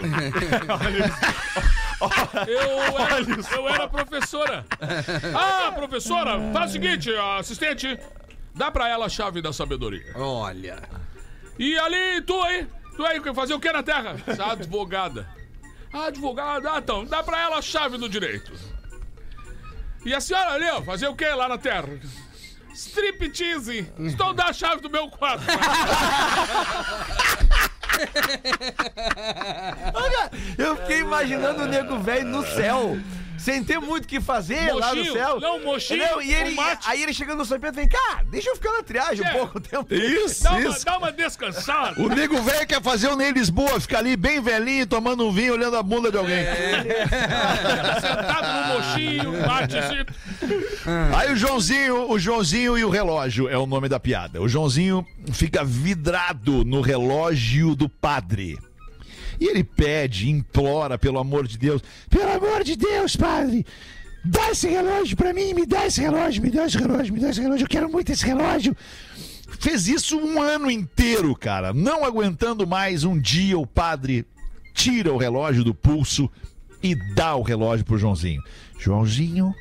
eu, era, eu era professora. Ah, professora, faz o seguinte, assistente, dá pra ela a chave da sabedoria. Olha. E ali, tu aí, tu aí, fazer o que na Terra? Advogada. Ah, advogada, ah, então, dá pra ela a chave do direito. E a senhora ali, ó, fazer o que lá na Terra? Striptease. Então dá a chave do meu quarto. Olha, eu fiquei imaginando o nego velho no céu. Sem ter muito o que fazer lá no Mochinho, céu. não, mochinho? E ele, um mate. aí ele chegando no São Pedro vem cá, deixa eu ficar na triagem É. um pouco tempo. Isso, Dá uma, isso. dá uma descansada. O nego velho quer fazer o Ney Lisboa, ficar ali bem velhinho, tomando um vinho, olhando a bunda de alguém. Sentado no mochinho, matezito. Aí o Joãozinho, o Joãozinho e o relógio é o nome da piada. O Joãozinho fica vidrado no relógio do padre. E ele pede, implora, pelo amor de Deus, pelo amor de Deus, padre, dá esse relógio pra mim, me dá esse relógio, me dá esse relógio, me dá esse relógio, eu quero muito esse relógio. Fez isso um ano inteiro, cara. Não aguentando mais, um dia o padre tira o relógio do pulso e dá o relógio pro Joãozinho. Joãozinho,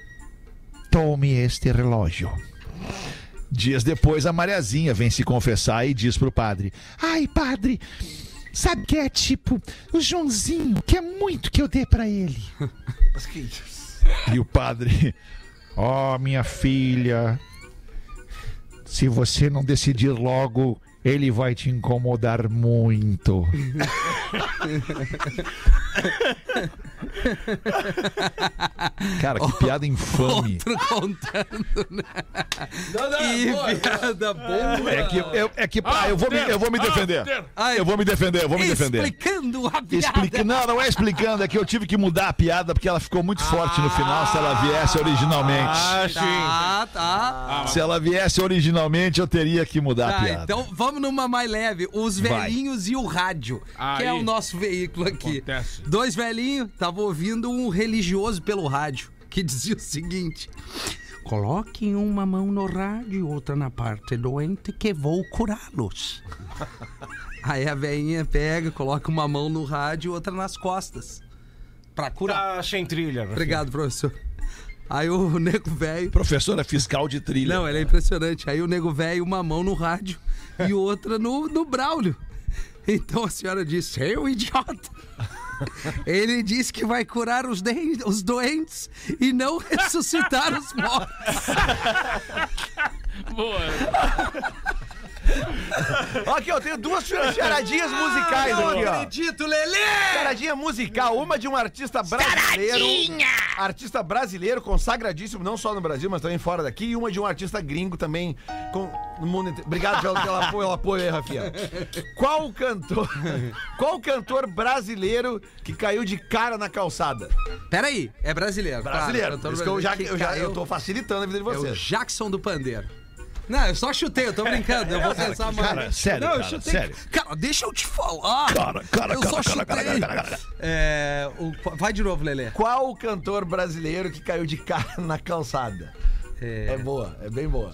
tome este relógio. Dias depois, a Mariazinha vem se confessar e diz pro padre: Ai, padre, sabe que é tipo o Joãozinho, que é muito que eu dê pra ele. E o padre: Ó, minha filha, se você não decidir logo, ele vai te incomodar muito. Cara, que piada infame. Outro contando, né? que piada boa. É que, eu, é que pá, eu, vou me, eu vou me defender. Eu vou me defender, eu vou me defender. Explicando a piada. Explica... Não, não é explicando, é que eu tive que mudar a piada porque ela ficou muito forte no final se ela viesse originalmente. Ah, sim. Tá, tá. Se ela viesse originalmente, eu teria que mudar a Tá, piada. então vamos numa mais leve. Os Vai. velhinhos e o rádio, que é Aí. o nosso veículo aqui. Acontece. Dois velhinhos estavam ouvindo um religioso pelo rádio, que dizia o seguinte: Coloquem uma mão no rádio e outra na parte doente que vou curá-los. Aí a velhinha pega, coloca uma mão no rádio e outra nas costas. Pra curar. Tá sem trilha. Rafinha. Obrigado, professor. Aí o nego velho. Professora fiscal de trilha. Não, ele é impressionante. Aí o nego velho, uma mão no rádio e outra no, no Braulio. Então a senhora disse: Seu idiota! Ele disse que vai curar os, den- os doentes e não ressuscitar os mortos. Boa. Aqui, ó, tenho duas charadinhas musicais Não aqui, ó. acredito, Lelê! Charadinha musical, uma de um artista brasileiro. Artista brasileiro, consagradíssimo, não só no Brasil, mas também fora daqui. E uma de um artista gringo também. Com, no mundo inteiro. Obrigado pelo, pelo apoio, pelo apoio aí, Rafinha. Qual cantor. Qual cantor brasileiro que caiu de cara na calçada? Peraí, é brasileiro. Brasileiro. Claro, que eu já, que eu já eu tô facilitando a vida de É o vocês. Jackson do Pandeiro. Não, eu só chutei, eu tô brincando. Eu vou pensar mais. cara, sério, Não, eu cara, chutei. sério. Cara, deixa eu te falar. Cara, cara, eu cara, só cara, chutei. cara, cara, cara, cara. É, o- vai de novo, Lelê. Qual o cantor brasileiro que caiu de cara na calçada? É, É boa, é bem boa.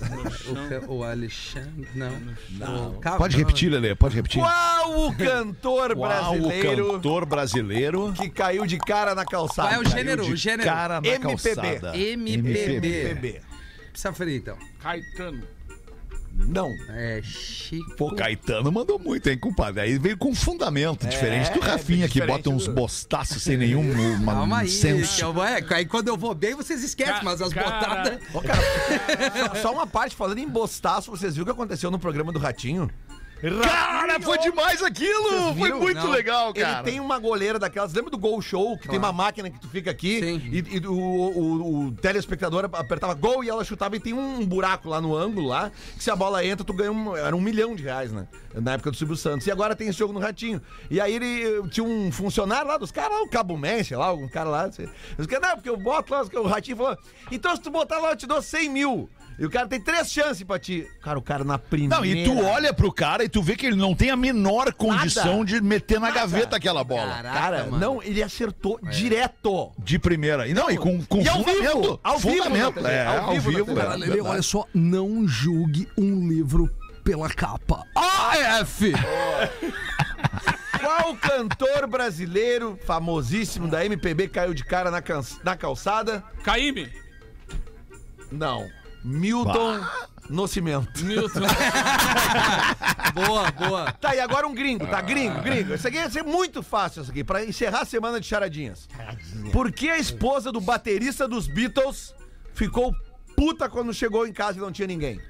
o, ca- o Alexandre. Não. Não. Pode repetir, Lelê, pode repetir. Qual o cantor Qual brasileiro o cantor brasileiro que caiu de cara na calçada? Qual é o gênero? O gênero? cara na MPB. calçada? MPB. MPB. Precisa ferir, então. Caetano. Não. É Chico. Pô, Caetano mandou muito, hein, compadre? Aí veio com fundamento, diferente do é Rafinha, que diferente bota uns do- bostaços sem nenhum uma- Calma aí. senso. que eu- é, aí quando eu vou bem, vocês esquecem, Ca- mas as cara. botadas. Ô, cara, só, só uma parte, falando em bostaço, vocês viram o que aconteceu no programa do Ratinho? Cara, foi demais aquilo! Foi muito Não. legal, cara. Ele tem uma goleira daquelas. Lembra do Gol Show? Que tem uma máquina que tu fica aqui Sim. e, e o, o- o telespectador apertava gol e ela chutava e tem um buraco lá no ângulo lá. Que se a bola entra, tu ganha um. Era um milhão de reais, né? Na época do Silvio Santos. E agora tem esse jogo no Ratinho. E aí ele tinha um funcionário lá dos caras lá, o Cabo Man, sei lá, algum cara lá. Os caras, não, porque eu boto lá, o Ratinho falou: então se tu botar lá, eu te dou 100 mil. E o cara tem três chances pra ti. Cara, o cara na primeira. Não, e tu olha pro cara e tu vê que ele não tem a menor condição Nada. de meter na gaveta aquela bola. Caraca, Cara, mano. não, ele acertou direto. De primeira. E não, e com, com E ao fundamento. vivo, ao vivo fundamento. TV, é, ao ao vivo na vivo. TV. é Cara, Lelê, olha só, não julgue um livro pela capa. AF! Qual cantor brasileiro famosíssimo da MPB caiu de cara na, can- na calçada? Caíme. Não. Milton Nascimento. Milton. boa, boa. Tá, e agora um gringo, tá? Gringo, gringo. Isso aqui ia ser muito fácil, isso aqui, pra encerrar a semana de charadinhas. Por que a esposa do baterista dos Beatles ficou puta quando chegou em casa e não tinha ninguém?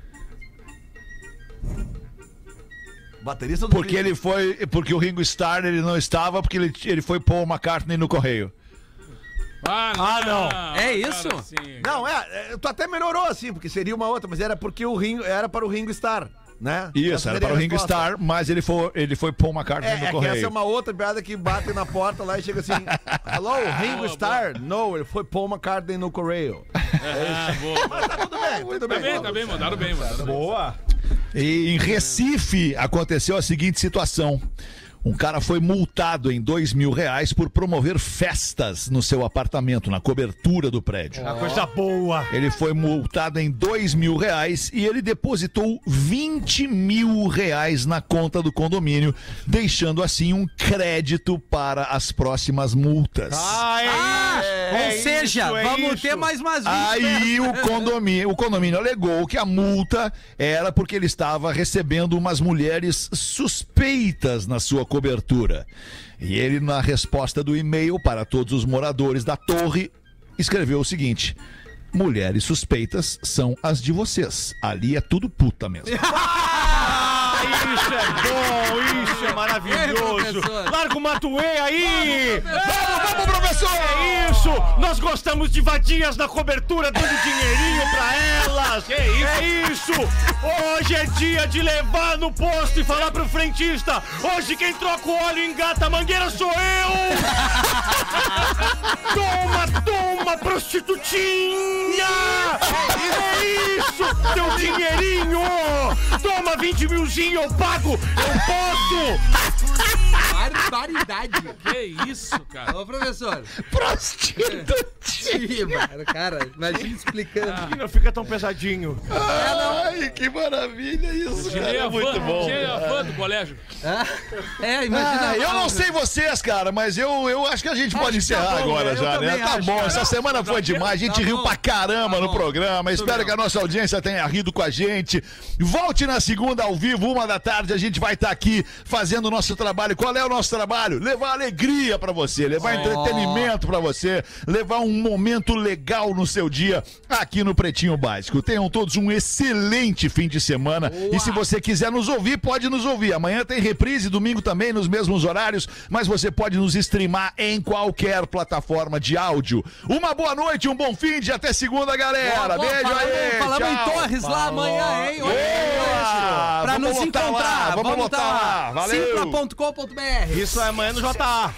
Baterista dos Porque ele foi. Porque o Ringo Starr ele não estava, porque ele, ele foi Paul McCartney no correio. Ah, não. É isso? Cara, sim. Não, é, é, tu até melhorou assim, porque seria uma outra, mas era porque o Ringo, era para o Ringo Starr, né? Isso, Essa era para o Ringo. Starr, mas ele foi, ele foi Paul McCartney É, no é que correio. essa é uma outra piada que bate na porta lá e chega assim: Hello, Ringo Boa, Starr? Não, ele foi Paul McCartney no correio. Ah, boa. boa. Tá tudo bem, tudo Tá bem. bem, tá bem, mandaram bem, mandaram bem. Boa. E em Recife aconteceu a seguinte situação. Um cara foi multado em dois mil reais por promover festas no seu apartamento, na cobertura do prédio. Uma coisa boa. Ele foi multado em dois mil reais e ele depositou 20 mil reais na conta do condomínio, deixando assim um crédito para as próximas multas. Ah, é Ou isso, seja, é vamos isso. ter mais umas 20 Aí o condomínio, o condomínio alegou que a multa era porque ele estava recebendo umas mulheres suspeitas na sua cobertura. E ele, na resposta do e-mail para todos os moradores da torre, escreveu o seguinte: Mulheres suspeitas são as de vocês. Ali é tudo puta mesmo. Ah, isso é bom, isso é maravilhoso. professor. Larga o Matuê aí. Vamos, vamos, professor! Isso! Nós gostamos de vadias na cobertura, dando dinheirinho pra elas! É isso! É isso! Hoje é dia de levar no posto e falar pro frentista: hoje quem troca o óleo e engata a mangueira sou eu! toma, toma, prostitutinha! É isso! Teu dinheirinho! Toma 20 milzinho, eu pago! Eu posso! Barbaridade. Que isso, cara? Ô, professor. Prostituta! Mano, Cara, imagina explicando. Não fica tão pesadinho. Ai, que maravilha isso, cara. É a muito fã, bom. tirei a fã do colégio. É, imagina. Ah, eu não sei vocês, cara, mas eu, eu acho que a gente pode Acho que tá encerrar bom, agora eu já, né? Tá acho, bom, cara. essa semana foi demais, a gente Tá riu bom. pra caramba Tá no bom. programa. Espero que a nossa audiência tenha rido com a gente. Volte na segunda ao vivo, uma da tarde, a gente vai estar aqui fazendo o nosso trabalho. Qual é o nosso trabalho? Levar alegria pra você, levar entretenimento pra você, levar um momento legal no seu dia aqui no Pretinho Básico. Tenham todos um excelente fim de semana. E se você quiser nos ouvir, pode nos ouvir. Amanhã tem reprise, domingo também, nos mesmos horários, mas você pode nos streamar em qualquer plataforma de áudio. Uma boa noite, um bom fim de até segunda, galera. Boa, boa, Beijo falamos, aí. Falamos em tchau. Torres lá amanhã, hein? Olha! Pra Vamos nos encontrar. lá, vamos lotar tá lá. Valeu. Simpla.com.br. Isso é amanhã no JA.